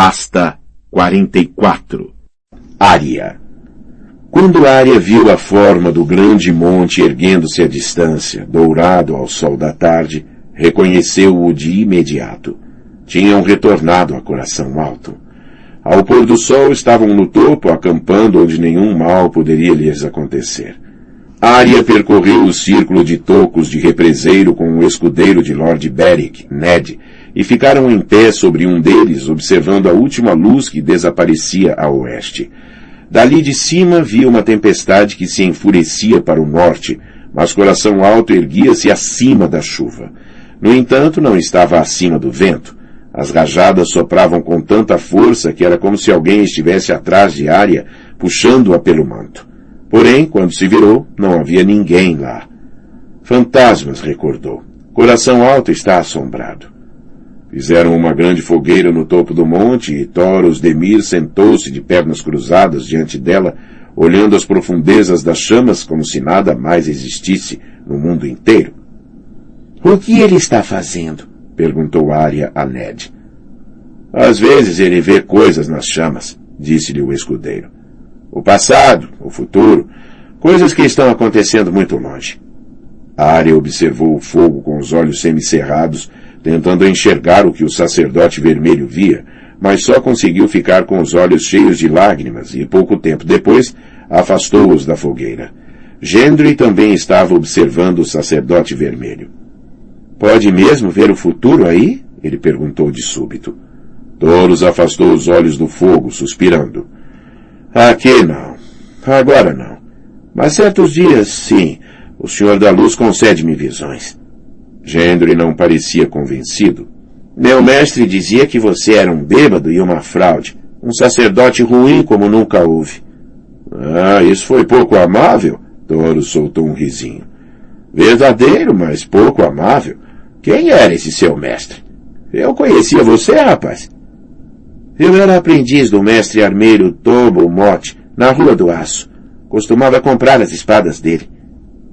Pasta 44 Ária Quando Ária viu a forma do grande monte erguendo-se à distância, dourado ao sol da tarde, reconheceu-o de imediato. Tinham retornado a coração alto. Ao pôr do sol estavam no topo, acampando onde nenhum mal poderia lhes acontecer. Arya percorreu o círculo de tocos de represeiro com o escudeiro de Lord Beric, Ned, e ficaram em pé sobre um deles, observando a última luz que desaparecia a oeste. Dali de cima via uma tempestade que se enfurecia para o norte, mas Coração Alto erguia-se acima da chuva. No entanto, não estava acima do vento. As rajadas sopravam com tanta força que era como se alguém estivesse atrás de Arya, puxando-a pelo manto. Porém, quando se virou, não havia ninguém lá. Fantasmas, recordou. Coração Alto está assombrado. Fizeram uma grande fogueira no topo do monte e Thoros Demir sentou-se de pernas cruzadas diante dela, olhando as profundezas das chamas como se nada mais existisse no mundo inteiro. O que ele está fazendo? perguntou Arya a Ned. Às vezes ele vê coisas nas chamas, disse-lhe o escudeiro. O passado, o futuro, coisas que estão acontecendo muito longe. A área observou o fogo com os olhos semicerrados, tentando enxergar o que o sacerdote vermelho via, mas só conseguiu ficar com os olhos cheios de lágrimas e pouco tempo depois afastou-os da fogueira. Gendry também estava observando o sacerdote vermelho. Pode mesmo ver o futuro aí? Ele perguntou de súbito. Toros afastou os olhos do fogo, suspirando. Aqui não. Agora não. Mas certos dias, sim, o Senhor da Luz concede-me visões. Gendry não parecia convencido. Meu mestre dizia que você era um bêbado e uma fraude, um sacerdote ruim como nunca houve. Ah, isso foi pouco amável? Toro soltou um risinho. Verdadeiro, mas pouco amável. Quem era esse seu mestre? Eu conhecia você, rapaz. Eu era aprendiz do mestre armeiro Tobo Mote, na Rua do Aço. Costumava comprar as espadas dele.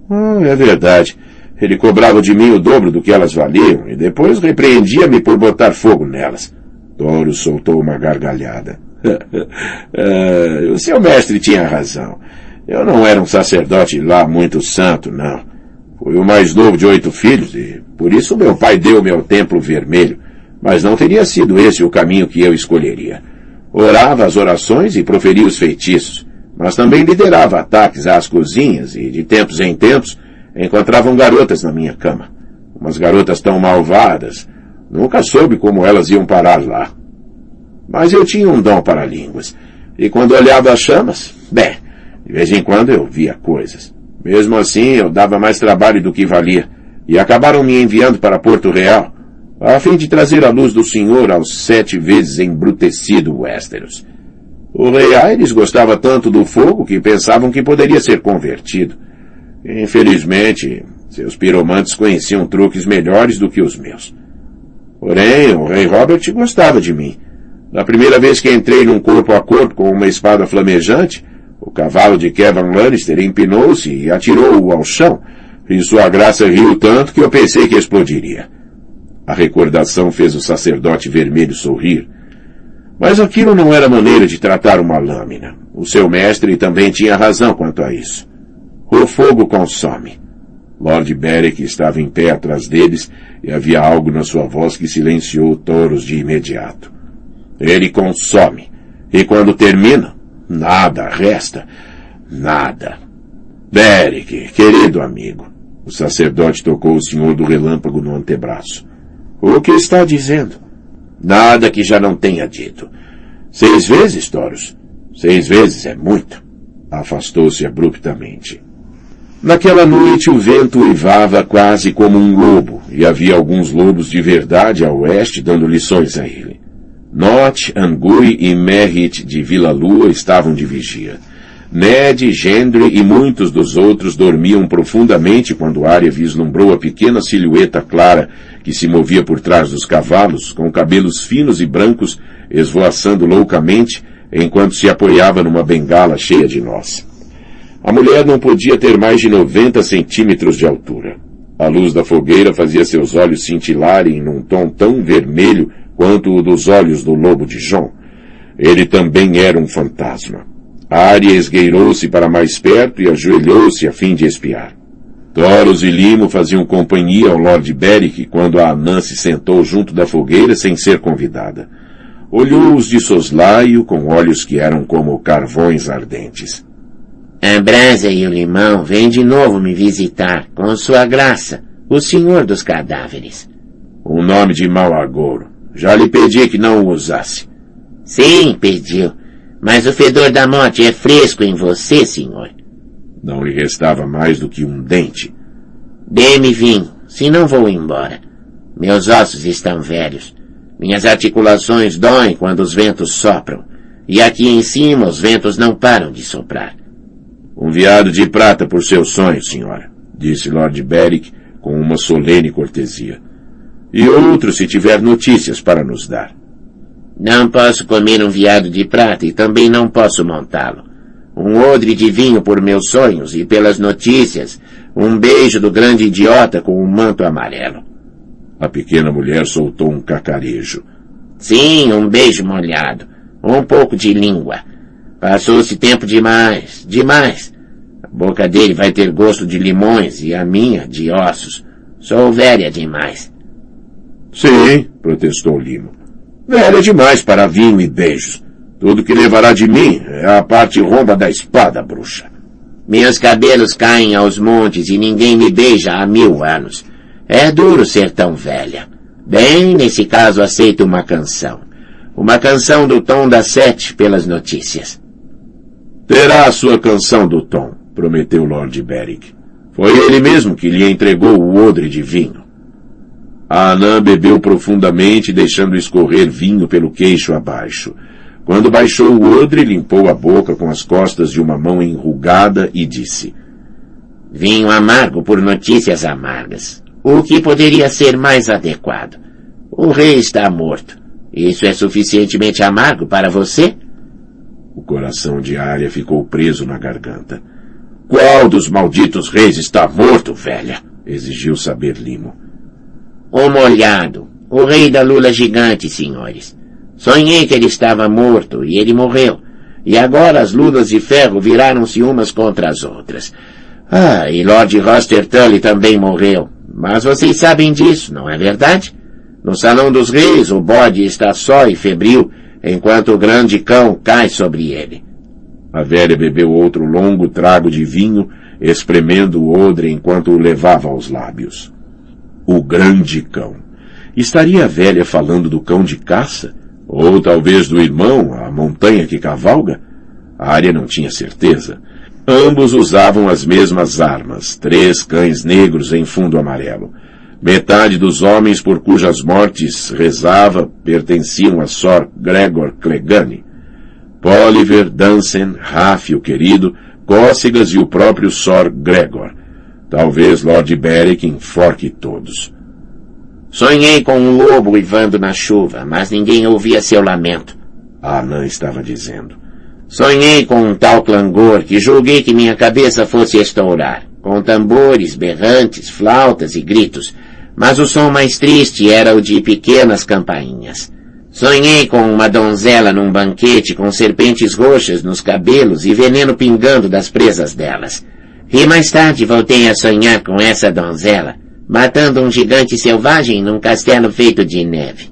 Ah, é verdade. Ele cobrava de mim o dobro do que elas valiam e depois repreendia-me por botar fogo nelas. Toro soltou uma gargalhada. ah, o seu mestre tinha razão. Eu não era um sacerdote lá muito santo, não. Fui o mais novo de oito filhos e por isso meu pai deu-me ao templo vermelho mas não teria sido esse o caminho que eu escolheria. Orava as orações e proferia os feitiços, mas também liderava ataques às cozinhas e, de tempos em tempos, encontravam garotas na minha cama. Umas garotas tão malvadas. Nunca soube como elas iam parar lá. Mas eu tinha um dom para línguas. E quando olhava as chamas, bem, de vez em quando eu via coisas. Mesmo assim, eu dava mais trabalho do que valia. E acabaram me enviando para Porto Real, a fim de trazer a luz do Senhor aos sete vezes embrutecido Westeros. O rei Aires gostava tanto do fogo que pensavam que poderia ser convertido. Infelizmente, seus piromantes conheciam truques melhores do que os meus. Porém, o rei Robert gostava de mim. Na primeira vez que entrei num corpo a corpo com uma espada flamejante, o cavalo de Kevin Lannister empinou-se e atirou-o ao chão, e sua graça riu tanto que eu pensei que explodiria. A recordação fez o sacerdote vermelho sorrir. Mas aquilo não era maneira de tratar uma lâmina. O seu mestre também tinha razão quanto a isso. O fogo consome. Lord Beric estava em pé atrás deles e havia algo na sua voz que silenciou Toros de imediato. Ele consome. E quando termina, nada resta. Nada. Beric, querido amigo. O sacerdote tocou o senhor do relâmpago no antebraço. O que está dizendo? Nada que já não tenha dito. Seis vezes, Toros. Seis vezes é muito. Afastou-se abruptamente. Naquela noite o vento uivava quase como um lobo, e havia alguns lobos de verdade a oeste dando lições a ele. Not, Angui e Merritt de Vila Lua estavam de vigia. Ned, Gendry e muitos dos outros dormiam profundamente quando Arya vislumbrou a pequena silhueta clara que se movia por trás dos cavalos, com cabelos finos e brancos esvoaçando loucamente enquanto se apoiava numa bengala cheia de nós. A mulher não podia ter mais de 90 centímetros de altura. A luz da fogueira fazia seus olhos cintilarem num tom tão vermelho quanto o dos olhos do lobo de John, ele também era um fantasma. Arya esgueirou-se para mais perto e ajoelhou-se a fim de espiar. Toros e Limo faziam companhia ao Lord Beric quando a Anã se sentou junto da fogueira sem ser convidada. Olhou-os de soslaio com olhos que eram como carvões ardentes. A brasa e o limão vêm de novo me visitar, com sua graça, o senhor dos cadáveres. O nome de mau agouro. Já lhe pedi que não o usasse. Sim, pediu. Mas o fedor da morte é fresco em você, senhor. Não lhe restava mais do que um dente. Dê-me vinho, senão vou embora. Meus ossos estão velhos. Minhas articulações doem quando os ventos sopram. E aqui em cima os ventos não param de soprar. Um viado de prata por seu sonho, senhora, disse Lord Beric com uma solene cortesia. E outro se tiver notícias para nos dar. Não posso comer um viado de prata e também não posso montá-lo. Um odre de vinho por meus sonhos e pelas notícias. Um beijo do grande idiota com um manto amarelo. A pequena mulher soltou um cacarejo. Sim, um beijo molhado. Um pouco de língua. Passou-se tempo demais, demais. A boca dele vai ter gosto de limões e a minha de ossos. Sou velha demais. Sim, protestou Limo. Velha demais para vinho e beijos. Tudo que levará de mim é a parte romba da espada, bruxa. Meus cabelos caem aos montes e ninguém me beija há mil anos. É duro ser tão velha. Bem, nesse caso aceito uma canção. Uma canção do tom da sete pelas notícias. Terá a sua canção do tom, prometeu Lord Beric. Foi ele mesmo que lhe entregou o odre de vinho. A anã bebeu profundamente, deixando escorrer vinho pelo queixo abaixo. Quando baixou o odre, limpou a boca com as costas de uma mão enrugada e disse: Vinho amargo por notícias amargas. O que poderia ser mais adequado? O rei está morto. Isso é suficientemente amargo para você? O coração de Arya ficou preso na garganta. Qual dos malditos reis está morto, velha? exigiu saber Limo. O molhado, o rei da lula gigante, senhores. Sonhei que ele estava morto e ele morreu. E agora as lulas de ferro viraram-se umas contra as outras. Ah, e Lord Roster Tully também morreu. Mas vocês sabem disso, não é verdade? No Salão dos Reis, o bode está só e febril, enquanto o grande cão cai sobre ele. A velha bebeu outro longo trago de vinho, espremendo o odre enquanto o levava aos lábios. O grande cão. Estaria a velha falando do cão de caça? Ou talvez do irmão, a montanha que cavalga? A área não tinha certeza. Ambos usavam as mesmas armas, três cães negros em fundo amarelo. Metade dos homens por cujas mortes rezava pertenciam a Sor Gregor Clegane. Poliver, Dansen, Raff, o querido, Cócegas e o próprio Sor Gregor. Talvez Lord Beric enforque todos. Sonhei com um lobo uivando na chuva, mas ninguém ouvia seu lamento. A anã estava dizendo. Sonhei com um tal clangor que julguei que minha cabeça fosse estourar, com tambores, berrantes, flautas e gritos, mas o som mais triste era o de pequenas campainhas. Sonhei com uma donzela num banquete com serpentes roxas nos cabelos e veneno pingando das presas delas. E mais tarde voltei a sonhar com essa donzela, matando um gigante selvagem num castelo feito de neve.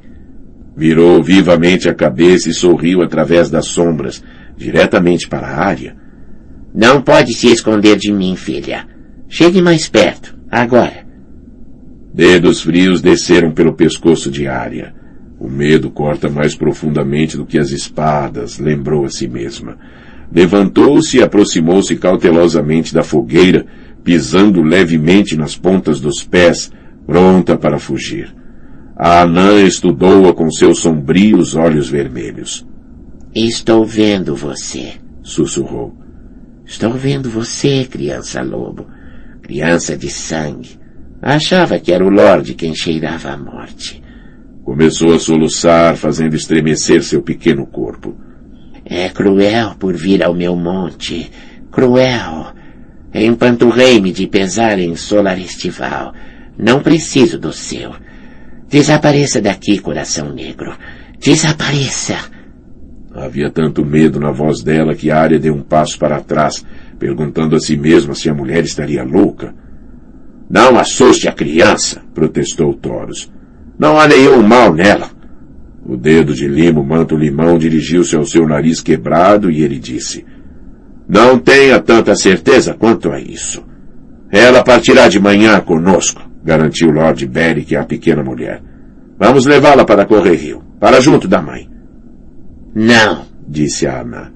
Virou vivamente a cabeça e sorriu através das sombras, diretamente para a área. Não pode se esconder de mim, filha. Chegue mais perto, agora. Dedos frios desceram pelo pescoço de Arya. O medo corta mais profundamente do que as espadas, lembrou a si mesma. Levantou-se e aproximou-se cautelosamente da fogueira, pisando levemente nas pontas dos pés, pronta para fugir. A anã estudou-a com seus sombrios olhos vermelhos. Estou vendo você, sussurrou. Estou vendo você, criança lobo. Criança de sangue. Achava que era o Lorde quem cheirava a morte. Começou a soluçar, fazendo estremecer seu pequeno corpo. É cruel por vir ao meu monte. Cruel. Empanturrei-me de pesar em solar estival. Não preciso do seu. Desapareça daqui, coração negro. Desapareça. Havia tanto medo na voz dela que a área deu um passo para trás, perguntando a si mesma se a mulher estaria louca. Não assuste a criança, protestou Toros. Não há nenhum mal nela. O dedo de Limo Manto Limão dirigiu-se ao seu nariz quebrado e ele disse, Não tenha tanta certeza quanto a isso. Ela partirá de manhã conosco, garantiu Lord Beric à pequena mulher. Vamos levá-la para Correr Rio, para junto da mãe. Não, disse a Ana.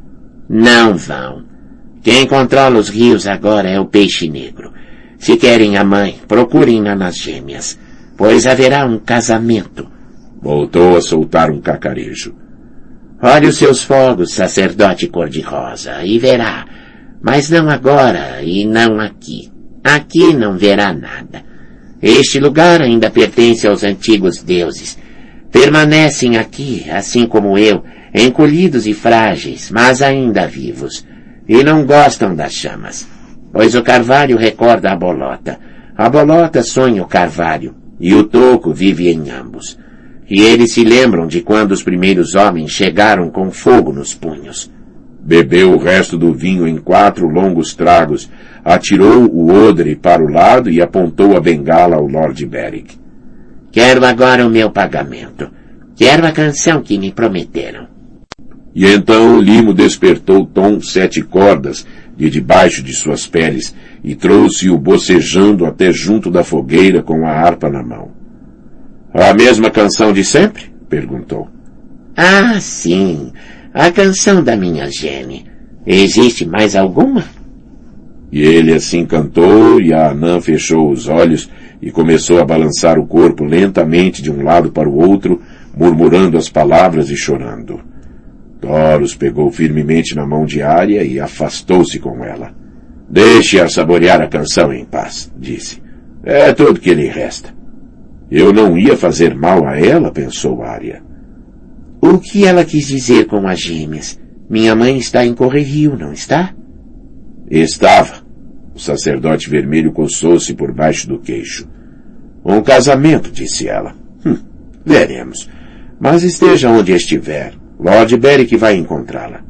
Não vão. Quem controla os rios agora é o peixe negro. Se querem a mãe, procurem-na nas gêmeas, pois haverá um casamento. Voltou a soltar um cacarejo. Olhe os seus fogos, sacerdote cor-de-rosa, e verá. Mas não agora e não aqui. Aqui não verá nada. Este lugar ainda pertence aos antigos deuses. Permanecem aqui, assim como eu, encolhidos e frágeis, mas ainda vivos. E não gostam das chamas. Pois o carvalho recorda a bolota. A bolota sonha o carvalho. E o toco vive em ambos. E eles se lembram de quando os primeiros homens chegaram com fogo nos punhos. Bebeu o resto do vinho em quatro longos tragos, atirou o odre para o lado e apontou a bengala ao Lord Beric. Quero agora o meu pagamento. Quero a canção que me prometeram. E então Limo despertou Tom sete cordas de debaixo de suas peles e trouxe-o bocejando até junto da fogueira com a harpa na mão. A mesma canção de sempre? perguntou. Ah, sim. A canção da minha Jenny. Existe mais alguma? E ele assim cantou, e a Anã fechou os olhos e começou a balançar o corpo lentamente de um lado para o outro, murmurando as palavras e chorando. Doros pegou firmemente na mão de Arya e afastou-se com ela. Deixe-a saborear a canção em paz, disse. É tudo que lhe resta. Eu não ia fazer mal a ela, pensou Arya. O que ela quis dizer com as gêmeas? Minha mãe está em Correrio, não está? Estava. O sacerdote vermelho coçou-se por baixo do queixo. Um casamento, disse ela. Hum, veremos. Mas esteja onde estiver. Lord Beric vai encontrá-la.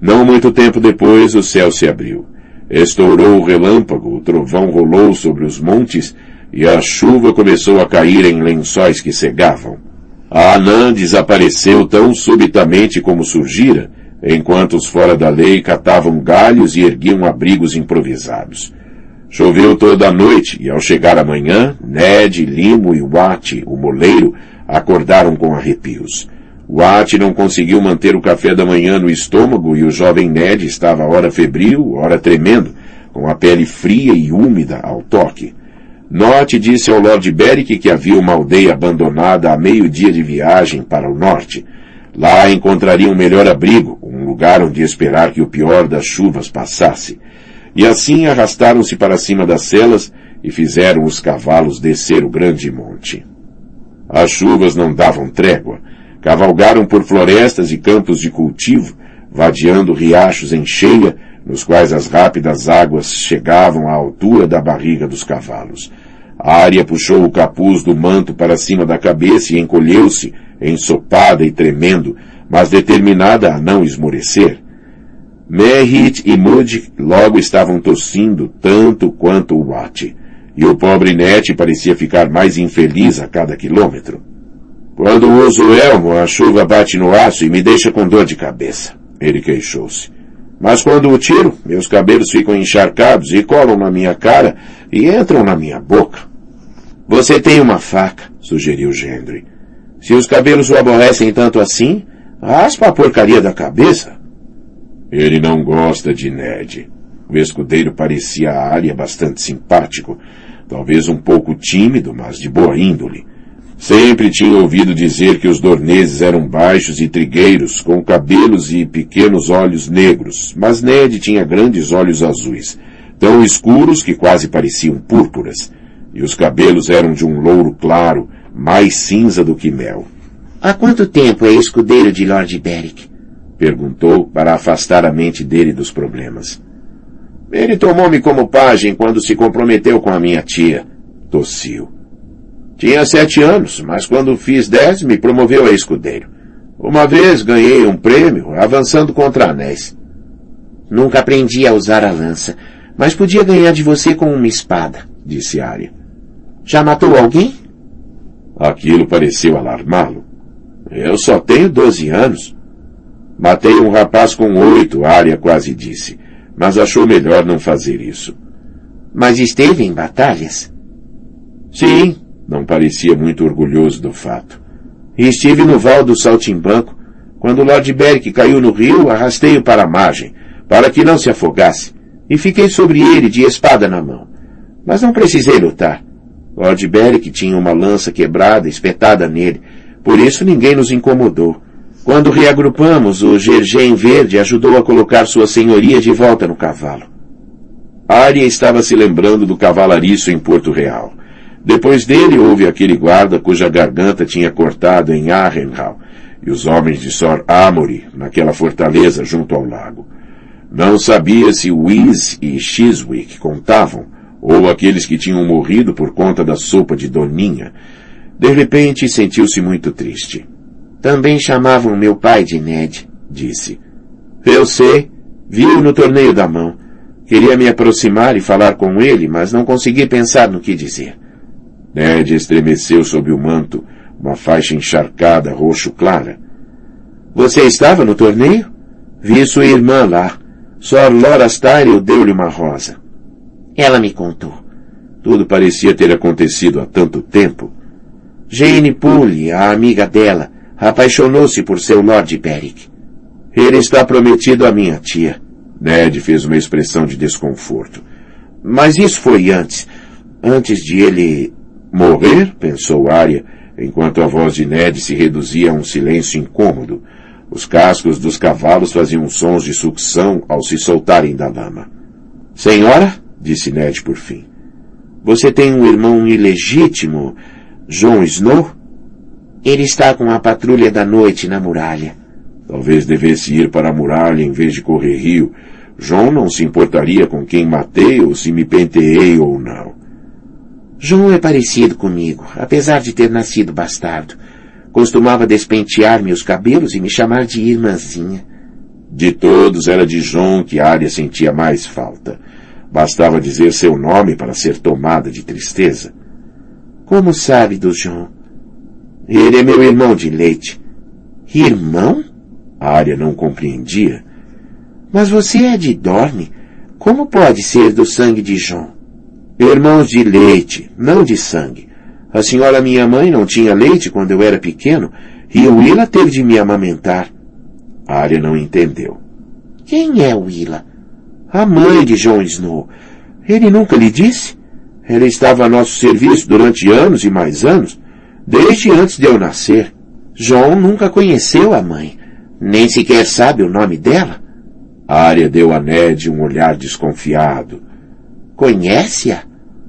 Não muito tempo depois, o céu se abriu. Estourou o relâmpago, o trovão rolou sobre os montes e a chuva começou a cair em lençóis que cegavam. A Anã desapareceu tão subitamente como surgira, enquanto os fora da lei catavam galhos e erguiam abrigos improvisados. Choveu toda a noite e ao chegar a manhã, Ned, Limo e Watt, o moleiro, acordaram com arrepios. Watt não conseguiu manter o café da manhã no estômago e o jovem Ned estava ora febril, ora tremendo, com a pele fria e úmida ao toque. Norte disse ao Lord Beric que havia uma aldeia abandonada a meio-dia de viagem para o norte. Lá encontraria um melhor abrigo, um lugar onde esperar que o pior das chuvas passasse. E assim arrastaram-se para cima das celas e fizeram os cavalos descer o grande monte. As chuvas não davam trégua. Cavalgaram por florestas e campos de cultivo, vadeando riachos em cheia, nos quais as rápidas águas chegavam à altura da barriga dos cavalos. A área puxou o capuz do manto para cima da cabeça e encolheu-se, ensopada e tremendo, mas determinada a não esmorecer. Merrit e Mud logo estavam tossindo tanto quanto o Watt, e o pobre Net parecia ficar mais infeliz a cada quilômetro. Quando uso o elmo, a chuva bate no aço e me deixa com dor de cabeça, ele queixou-se. Mas quando o tiro, meus cabelos ficam encharcados e colam na minha cara e entram na minha boca. Você tem uma faca, sugeriu Gendry. Se os cabelos o aborrecem tanto assim, raspa a porcaria da cabeça. Ele não gosta de Ned. O escudeiro parecia a área bastante simpático, talvez um pouco tímido, mas de boa índole. Sempre tinha ouvido dizer que os dorneses eram baixos e trigueiros, com cabelos e pequenos olhos negros, mas Ned tinha grandes olhos azuis, tão escuros que quase pareciam púrpuras, e os cabelos eram de um louro claro, mais cinza do que mel. Há quanto tempo é escudeiro de Lord Beric? Perguntou para afastar a mente dele dos problemas. Ele tomou-me como pajem quando se comprometeu com a minha tia. Tossiu. Tinha sete anos, mas quando fiz dez, me promoveu a escudeiro. Uma vez ganhei um prêmio avançando contra anéis. Nunca aprendi a usar a lança, mas podia ganhar de você com uma espada, disse Arya. Já matou alguém? Aquilo pareceu alarmá-lo. Eu só tenho doze anos. Matei um rapaz com oito, Arya quase disse, mas achou melhor não fazer isso. Mas esteve em batalhas? Sim, não parecia muito orgulhoso do fato. E estive no val do Saltimbanco. Quando Lord Beric caiu no rio, arrastei-o para a margem, para que não se afogasse, e fiquei sobre ele de espada na mão. Mas não precisei lutar. Lord Beric tinha uma lança quebrada espetada nele, por isso ninguém nos incomodou. Quando reagrupamos, o Gergem Verde ajudou a colocar sua senhoria de volta no cavalo. Arya estava se lembrando do cavalariço em Porto Real. Depois dele houve aquele guarda cuja garganta tinha cortado em Arrenhal, e os homens de Sor Amory, naquela fortaleza junto ao lago. Não sabia se Whis e Chiswick contavam, ou aqueles que tinham morrido por conta da sopa de Doninha. De repente sentiu-se muito triste. Também chamavam meu pai de Ned, disse. Eu sei. Vi-o no torneio da mão. Queria me aproximar e falar com ele, mas não consegui pensar no que dizer. Ned estremeceu sob o manto, uma faixa encharcada roxo clara. Você estava no torneio? Vi sua irmã lá. Sor Laura Styrel deu-lhe uma rosa. Ela me contou. Tudo parecia ter acontecido há tanto tempo. Jane Poole, a amiga dela, apaixonou-se por seu Lord Beric. Ele está prometido à minha tia. Ned fez uma expressão de desconforto. Mas isso foi antes. Antes de ele... Morrer? pensou Arya, enquanto a voz de Ned se reduzia a um silêncio incômodo. Os cascos dos cavalos faziam sons de sucção ao se soltarem da lama. Senhora? disse Ned por fim. Você tem um irmão ilegítimo, Jon Snow? Ele está com a patrulha da noite na muralha. Talvez devesse ir para a muralha em vez de correr rio. Jon não se importaria com quem matei ou se me penteei ou não. Jon é parecido comigo, apesar de ter nascido bastardo. Costumava despentear-me os cabelos e me chamar de irmãzinha. De todos, era de Jon que Arya sentia mais falta. Bastava dizer seu nome para ser tomada de tristeza. Como sabe do João? Ele é meu irmão de leite. Irmão? A área não compreendia. Mas você é de Dorne. Como pode ser do sangue de João? Irmãos de leite, não de sangue. A senhora minha mãe não tinha leite quando eu era pequeno e o Willa teve de me amamentar. A área não entendeu. Quem é o Willa? A mãe de Jon Snow. Ele nunca lhe disse? Ela estava a nosso serviço durante anos e mais anos, desde antes de eu nascer. João nunca conheceu a mãe, nem sequer sabe o nome dela. A área deu a Ned um olhar desconfiado. Conhece-a?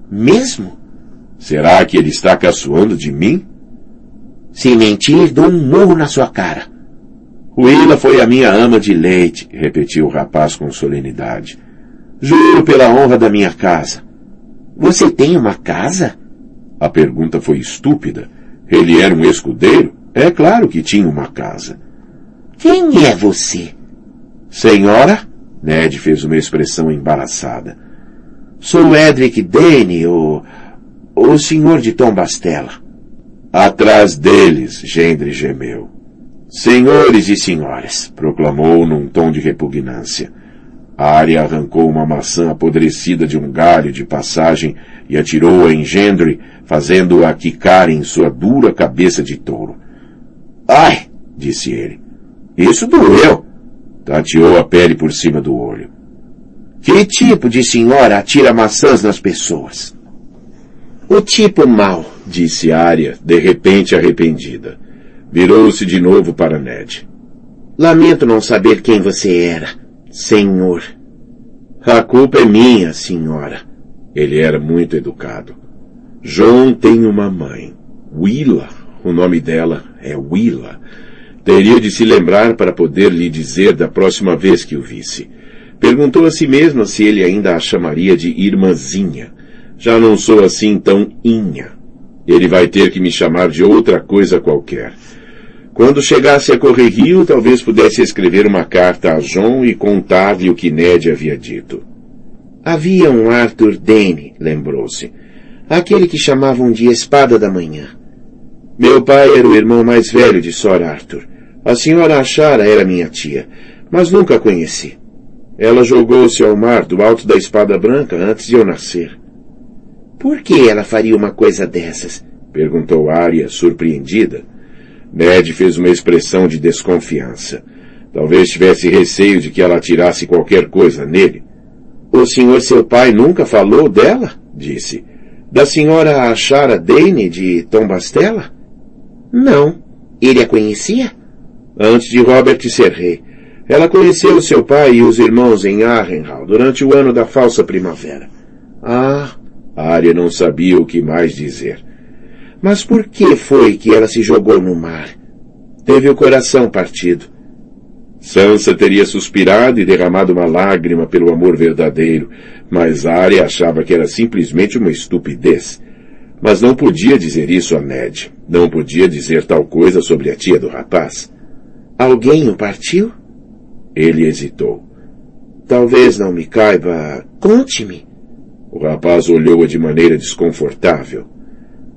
Mesmo? Será que ele está caçoando de mim? Se mentir, dou um murro na sua cara. Willa foi a minha ama de leite, repetiu o rapaz com solenidade. Juro pela honra da minha casa. Você tem uma casa? A pergunta foi estúpida. Ele era um escudeiro? É claro que tinha uma casa. Quem é você? Senhora? Ned fez uma expressão embaraçada. Sou Edric Dane, o... o senhor de Tom Bastela. Atrás deles, Gendre gemeu. Senhores e senhoras, proclamou num tom de repugnância. A área arrancou uma maçã apodrecida de um galho de passagem e atirou-a em Gendre, fazendo-a quicar em sua dura cabeça de touro. Ai! disse ele. Isso doeu! Tateou a pele por cima do olho. Que tipo de senhora atira maçãs nas pessoas? O tipo mau, disse Arya, de repente arrependida. Virou-se de novo para Ned. Lamento não saber quem você era, senhor. A culpa é minha, senhora. Ele era muito educado. John tem uma mãe. Willa. O nome dela é Willa. Teria de se lembrar para poder lhe dizer da próxima vez que o visse. Perguntou a si mesma se ele ainda a chamaria de irmãzinha. Já não sou assim tão inha. Ele vai ter que me chamar de outra coisa qualquer. Quando chegasse a correr rio, talvez pudesse escrever uma carta a John e contar-lhe o que Ned havia dito. Havia um Arthur Dane, lembrou-se. Aquele que chamavam de Espada da Manhã. Meu pai era o irmão mais velho de Sor Arthur. A senhora Achara era minha tia, mas nunca a conheci. Ela jogou-se ao mar do alto da Espada Branca antes de eu nascer. Por que ela faria uma coisa dessas? Perguntou Arya, surpreendida. Ned fez uma expressão de desconfiança. Talvez tivesse receio de que ela atirasse qualquer coisa nele. O senhor seu pai nunca falou dela? disse. Da senhora Achara Dane de Tombastela? Não. Ele a conhecia? Antes de Robert ser rei. Ela conheceu seu pai e os irmãos em Arrenhal durante o ano da falsa primavera. Ah! Arya não sabia o que mais dizer. Mas por que foi que ela se jogou no mar? Teve o coração partido. Sansa teria suspirado e derramado uma lágrima pelo amor verdadeiro, mas Arya achava que era simplesmente uma estupidez. Mas não podia dizer isso a Ned. Não podia dizer tal coisa sobre a tia do rapaz. Alguém o partiu? Ele hesitou. Talvez não me caiba. Conte-me. O rapaz olhou-a de maneira desconfortável.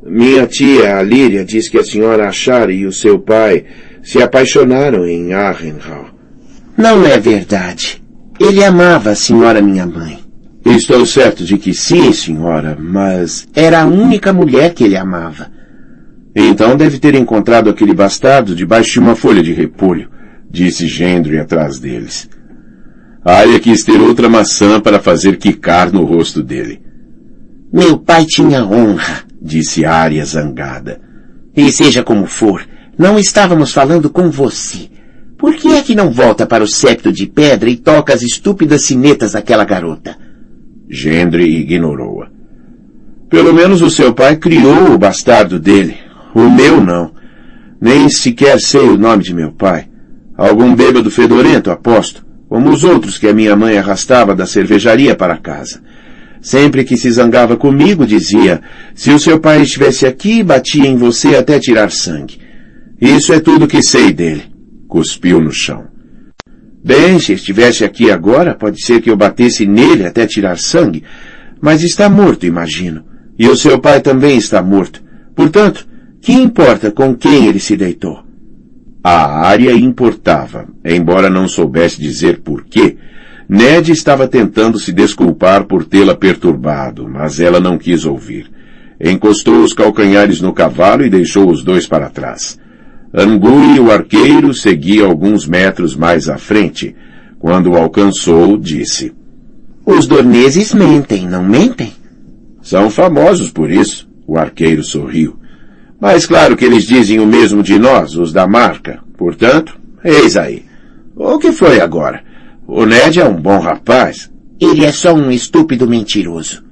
Minha tia, a Líria, diz que a senhora Achar e o seu pai se apaixonaram em Arrenhal. Não é verdade. Ele amava a senhora minha mãe. Estou certo de que sim, senhora, mas... Era a única mulher que ele amava. Então deve ter encontrado aquele bastardo debaixo de uma folha de repolho, disse Gendry atrás deles. Arya quis ter outra maçã para fazer quicar no rosto dele. Meu pai tinha honra, disse Arya zangada. E seja como for, não estávamos falando com você. Por que é que não volta para o septo de pedra e toca as estúpidas sinetas daquela garota? Gendre ignorou-a. Pelo menos o seu pai criou o bastardo dele. O meu não. Nem sequer sei o nome de meu pai. Algum bêbado fedorento, aposto, como os outros que a minha mãe arrastava da cervejaria para casa. Sempre que se zangava comigo, dizia, se o seu pai estivesse aqui, batia em você até tirar sangue. Isso é tudo que sei dele. Cuspiu no chão. Bem, se estivesse aqui agora, pode ser que eu batesse nele até tirar sangue, mas está morto, imagino. E o seu pai também está morto. Portanto, que importa com quem ele se deitou? A área importava, embora não soubesse dizer por quê, Ned estava tentando se desculpar por tê-la perturbado, mas ela não quis ouvir. Encostou os calcanhares no cavalo e deixou os dois para trás. Anguri, o arqueiro, seguia alguns metros mais à frente. Quando o alcançou, disse: Os dorneses mentem, não mentem? São famosos por isso, o arqueiro sorriu. Mas claro que eles dizem o mesmo de nós, os da marca. Portanto, eis aí. O que foi agora? O Ned é um bom rapaz. Ele é só um estúpido mentiroso.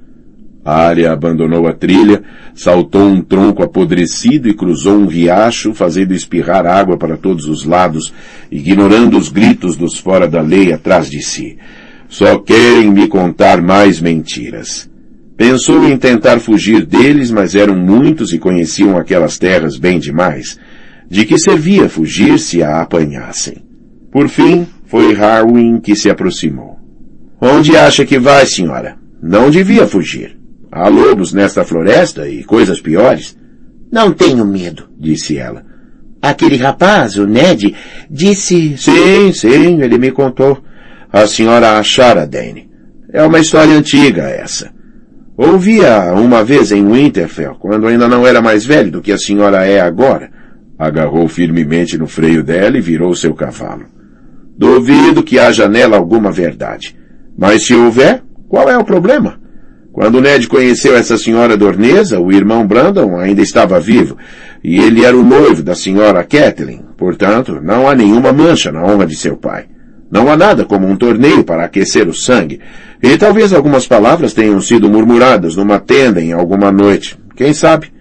A área abandonou a trilha, saltou um tronco apodrecido e cruzou um riacho, fazendo espirrar água para todos os lados, ignorando os gritos dos fora da lei atrás de si. Só querem me contar mais mentiras. Pensou em tentar fugir deles, mas eram muitos e conheciam aquelas terras bem demais. De que servia fugir se a apanhassem? Por fim, foi Harwin que se aproximou. Onde acha que vai, senhora? Não devia fugir. Há lobos nesta floresta e coisas piores. Não tenho medo, disse ela. Aquele rapaz, o Ned, disse... Sim, sim, ele me contou. A senhora achara, Dane. É uma história antiga essa. Ouvia uma vez em Winterfell, quando ainda não era mais velho do que a senhora é agora. Agarrou firmemente no freio dela e virou seu cavalo. Duvido que haja nela alguma verdade. Mas se houver, qual é o problema? Quando Ned conheceu essa senhora Dorneza, o irmão Brandon ainda estava vivo, e ele era o noivo da senhora Kathleen. Portanto, não há nenhuma mancha na honra de seu pai. Não há nada como um torneio para aquecer o sangue, e talvez algumas palavras tenham sido murmuradas numa tenda em alguma noite. Quem sabe?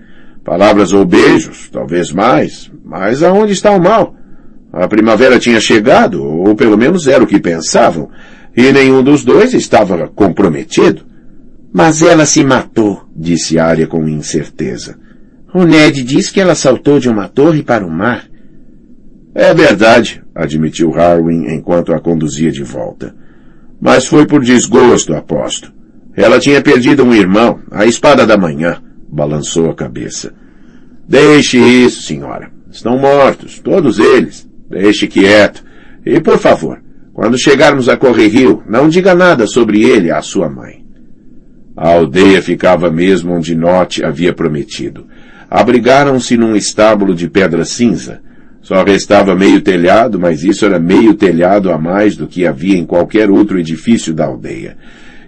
Palavras ou beijos, talvez mais, mas aonde está o mal? A primavera tinha chegado, ou pelo menos era o que pensavam, e nenhum dos dois estava comprometido. Mas ela se matou, disse Arya com incerteza. O Ned diz que ela saltou de uma torre para o mar. É verdade, admitiu Harwin enquanto a conduzia de volta. Mas foi por desgosto, aposto. Ela tinha perdido um irmão, a espada da manhã. Balançou a cabeça. Deixe isso, senhora. Estão mortos, todos eles. Deixe quieto. E, por favor, quando chegarmos a Correr Rio, não diga nada sobre ele à sua mãe. A aldeia ficava mesmo onde Note havia prometido. Abrigaram-se num estábulo de pedra cinza. Só restava meio telhado, mas isso era meio telhado a mais do que havia em qualquer outro edifício da aldeia.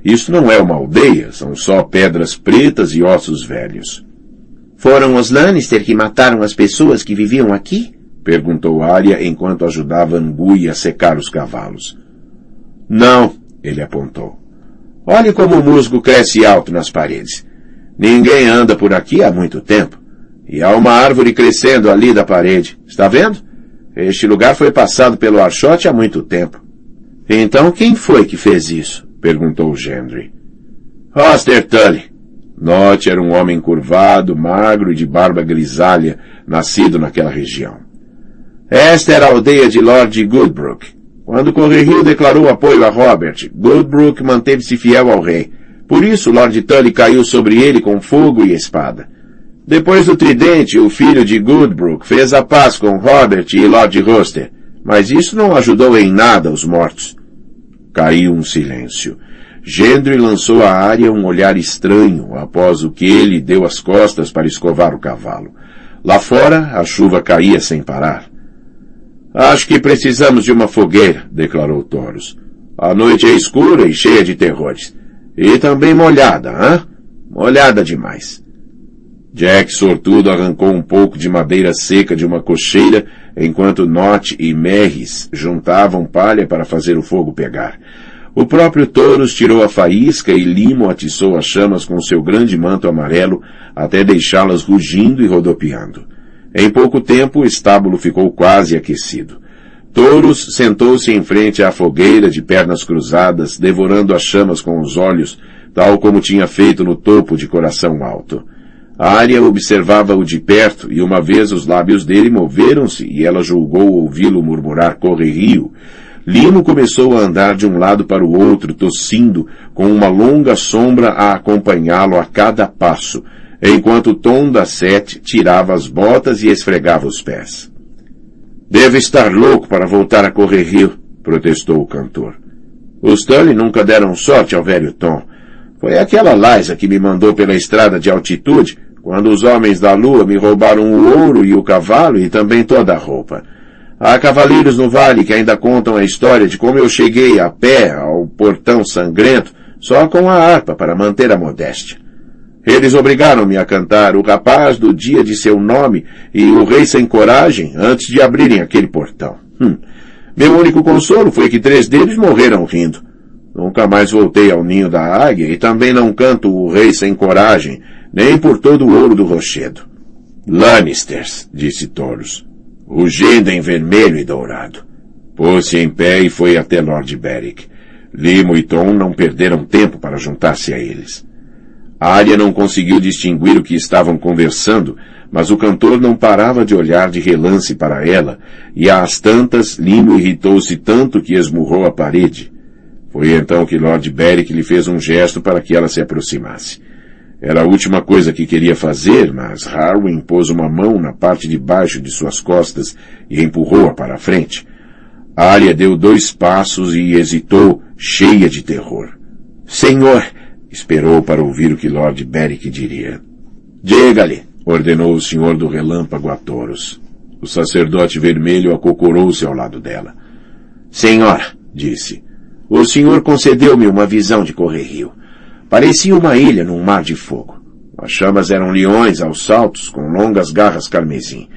Isso não é uma aldeia, são só pedras pretas e ossos velhos. Foram os Lannister que mataram as pessoas que viviam aqui? Perguntou Arya enquanto ajudava Angui a secar os cavalos. Não, ele apontou. Olhe como o musgo cresce alto nas paredes. Ninguém anda por aqui há muito tempo. E há uma árvore crescendo ali da parede. Está vendo? Este lugar foi passado pelo Archote há muito tempo. Então quem foi que fez isso? perguntou Gendry. Hoster Tully, Note era um homem curvado, magro e de barba grisalha, nascido naquela região. Esta era a aldeia de Lord Goodbrook. Quando Correrio declarou apoio a Robert, Goodbrook manteve-se fiel ao rei. Por isso, Lord Tully caiu sobre ele com fogo e espada. Depois do tridente, o filho de Goodbrook fez a paz com Robert e Lord Roster, mas isso não ajudou em nada os mortos. Caiu um silêncio. Gendry lançou à área um olhar estranho após o que ele deu as costas para escovar o cavalo. Lá fora, a chuva caía sem parar. Acho que precisamos de uma fogueira, declarou Toros. A noite é escura e cheia de terrores. E também molhada, hã? Molhada demais. Jack sortudo arrancou um pouco de madeira seca de uma cocheira enquanto Not e Merris juntavam palha para fazer o fogo pegar. O próprio Touros tirou a faísca e Limo atiçou as chamas com seu grande manto amarelo até deixá-las rugindo e rodopiando. Em pouco tempo o estábulo ficou quase aquecido. Touros sentou-se em frente à fogueira de pernas cruzadas, devorando as chamas com os olhos, tal como tinha feito no topo de coração alto. A área observava-o de perto e uma vez os lábios dele moveram-se e ela julgou ouvi-lo murmurar correrio, Lino começou a andar de um lado para o outro, tossindo, com uma longa sombra a acompanhá-lo a cada passo, enquanto Tom da Sete tirava as botas e esfregava os pés. Deve estar louco para voltar a correr rio, protestou o cantor. Os Tully nunca deram sorte ao velho Tom. Foi aquela Liza que me mandou pela estrada de altitude, quando os homens da lua me roubaram o ouro e o cavalo e também toda a roupa. Há cavaleiros no vale que ainda contam a história de como eu cheguei a pé ao portão sangrento só com a harpa para manter a modéstia. Eles obrigaram-me a cantar o rapaz do dia de seu nome e o rei sem coragem antes de abrirem aquele portão. Hum. Meu único consolo foi que três deles morreram rindo. Nunca mais voltei ao ninho da águia e também não canto o rei sem coragem, nem por todo o ouro do rochedo. Lannisters, disse Toros rugindo em vermelho e dourado. Pôs-se em pé e foi até Lord Beric. Limo e Tom não perderam tempo para juntar-se a eles. Arya não conseguiu distinguir o que estavam conversando, mas o cantor não parava de olhar de relance para ela, e às tantas Limo irritou-se tanto que esmurrou a parede. Foi então que Lord Beric lhe fez um gesto para que ela se aproximasse. Era a última coisa que queria fazer, mas Harwin pôs uma mão na parte de baixo de suas costas e empurrou-a para a frente. Arya deu dois passos e hesitou, cheia de terror. Senhor! Esperou para ouvir o que Lord Beric diria. Diga-lhe, ordenou o senhor do relâmpago a Toros. O sacerdote vermelho acocorou-se ao lado dela. Senhor, disse, o senhor concedeu-me uma visão de correr rio. Parecia uma ilha num mar de fogo. As chamas eram leões aos saltos, com longas garras carmesim.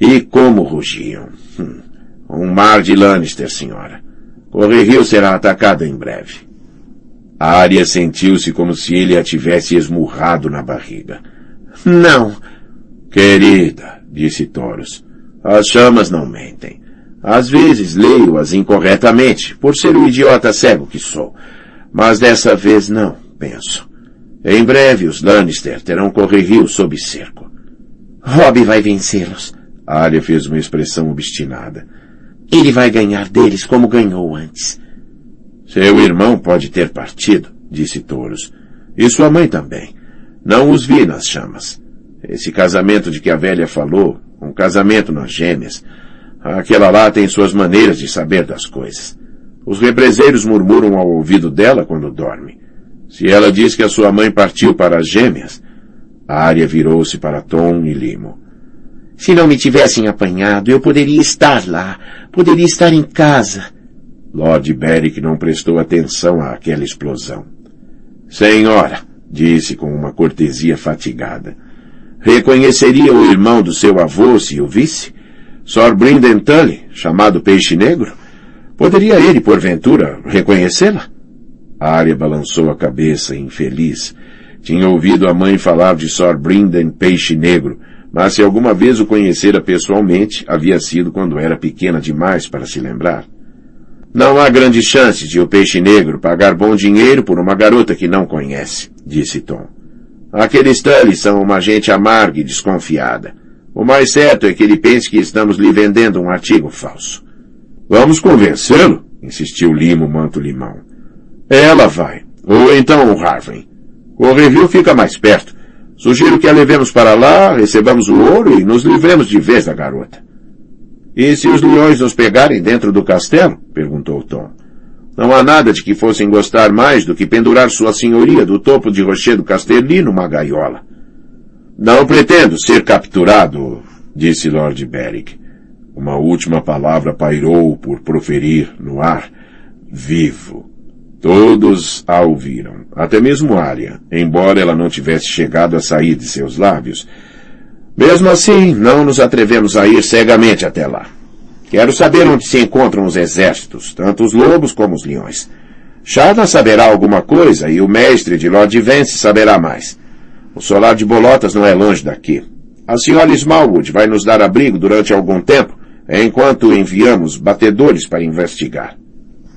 E como rugiam. Hum. Um mar de Lannister, senhora. Correrio será atacado em breve. A área sentiu-se como se ele a tivesse esmurrado na barriga. Não! Querida, disse Toros, as chamas não mentem. Às vezes leio-as incorretamente, por ser o idiota cego que sou. Mas dessa vez não penso. Em breve os Lannister terão Correrio sob cerco. Rob vai vencê-los. A área fez uma expressão obstinada. Ele vai ganhar deles como ganhou antes. Seu irmão pode ter partido, disse Touros. E sua mãe também. Não os vi nas chamas. Esse casamento de que a velha falou, um casamento nas gêmeas, aquela lá tem suas maneiras de saber das coisas. Os represeiros murmuram ao ouvido dela quando dorme. Se ela diz que a sua mãe partiu para as gêmeas, a área virou-se para Tom e Limo. Se não me tivessem apanhado, eu poderia estar lá, poderia estar em casa. Lord Beric não prestou atenção àquela explosão. Senhora, disse com uma cortesia fatigada, reconheceria o irmão do seu avô se o visse? Sir Brinden Tully, chamado Peixe Negro? Poderia ele, porventura, reconhecê-la? A área balançou a cabeça, infeliz. Tinha ouvido a mãe falar de Sir Brinden Peixe Negro, mas se alguma vez o conhecera pessoalmente, havia sido quando era pequena demais para se lembrar. Não há grandes chances de o peixe negro pagar bom dinheiro por uma garota que não conhece, disse Tom. Aqueles Tully são uma gente amarga e desconfiada. O mais certo é que ele pense que estamos lhe vendendo um artigo falso. Vamos convencê-lo, insistiu Limo Manto Limão. Ela vai. Ou então o Harvey. O review fica mais perto. Sugiro que a levemos para lá, recebamos o ouro e nos livremos de vez da garota. E se os leões nos pegarem dentro do castelo? perguntou Tom. Não há nada de que fossem gostar mais do que pendurar sua senhoria do topo de Rochedo Castelli numa gaiola. Não pretendo ser capturado, disse Lord Beric. Uma última palavra pairou por proferir no ar. Vivo. Todos a ouviram, até mesmo Arya, embora ela não tivesse chegado a sair de seus lábios. Mesmo assim, não nos atrevemos a ir cegamente até lá. Quero saber onde se encontram os exércitos, tanto os lobos como os leões. Shada saberá alguma coisa e o mestre de Lord Vance saberá mais. O solar de Bolotas não é longe daqui. A senhora Smallwood vai nos dar abrigo durante algum tempo, enquanto enviamos batedores para investigar.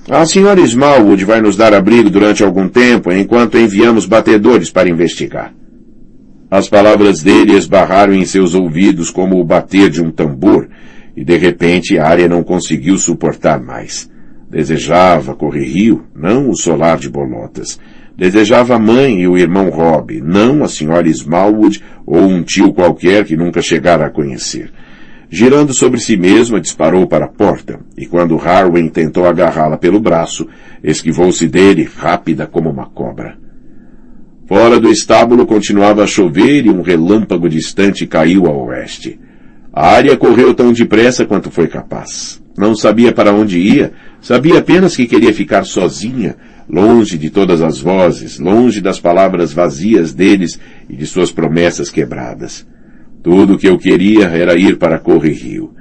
A senhora Smallwood vai nos dar abrigo durante algum tempo, enquanto enviamos batedores para investigar. As palavras dele esbarraram em seus ouvidos como o bater de um tambor, e de repente a área não conseguiu suportar mais. Desejava correr rio, não o solar de bolotas. Desejava a mãe e o irmão Rob, não a senhora Smallwood ou um tio qualquer que nunca chegara a conhecer. Girando sobre si mesma, disparou para a porta, e quando Harwin tentou agarrá-la pelo braço, esquivou-se dele, rápida como uma cobra. Fora do estábulo continuava a chover e um relâmpago distante caiu a oeste. A área correu tão depressa quanto foi capaz. Não sabia para onde ia, sabia apenas que queria ficar sozinha, longe de todas as vozes, longe das palavras vazias deles e de suas promessas quebradas. Tudo o que eu queria era ir para Corre Rio.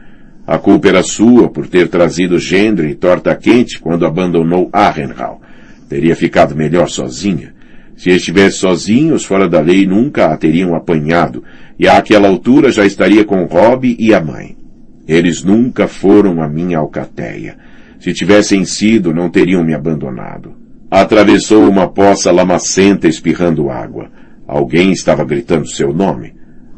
A culpa era sua por ter trazido Gendre e Torta Quente quando abandonou Arrenhal. Teria ficado melhor sozinha. Se estivesse sozinho, os fora da lei nunca a teriam apanhado, e àquela altura já estaria com Rob e a mãe. Eles nunca foram a minha alcateia. Se tivessem sido, não teriam me abandonado. Atravessou uma poça lamacenta espirrando água. Alguém estava gritando seu nome.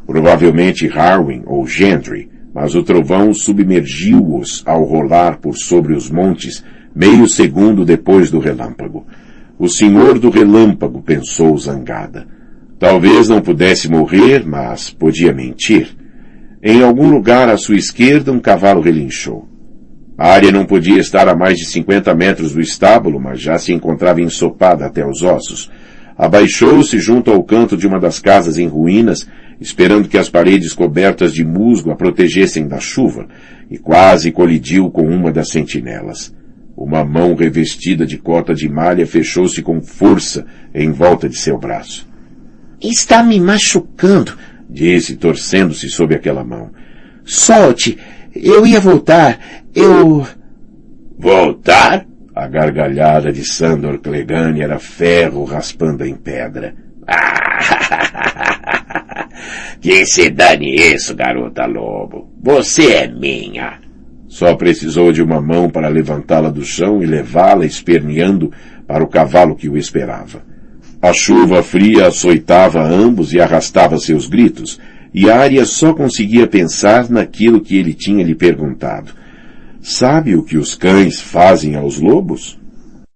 Provavelmente Harwin ou Gentry, mas o trovão submergiu-os ao rolar por sobre os montes, meio segundo depois do relâmpago. O senhor do relâmpago pensou zangada. Talvez não pudesse morrer, mas podia mentir. Em algum lugar à sua esquerda um cavalo relinchou. A área não podia estar a mais de cinquenta metros do estábulo, mas já se encontrava ensopada até os ossos. Abaixou-se junto ao canto de uma das casas em ruínas esperando que as paredes cobertas de musgo a protegessem da chuva, e quase colidiu com uma das sentinelas. Uma mão revestida de cota de malha fechou-se com força em volta de seu braço. Está me machucando, disse, torcendo-se sob aquela mão. Solte! Eu ia voltar. Eu. Voltar? A gargalhada de Sandor Clegane era ferro raspando em pedra. Que se dane isso, garota lobo. Você é minha. Só precisou de uma mão para levantá-la do chão e levá-la esperneando para o cavalo que o esperava. A chuva fria açoitava ambos e arrastava seus gritos, e Arya só conseguia pensar naquilo que ele tinha lhe perguntado. Sabe o que os cães fazem aos lobos?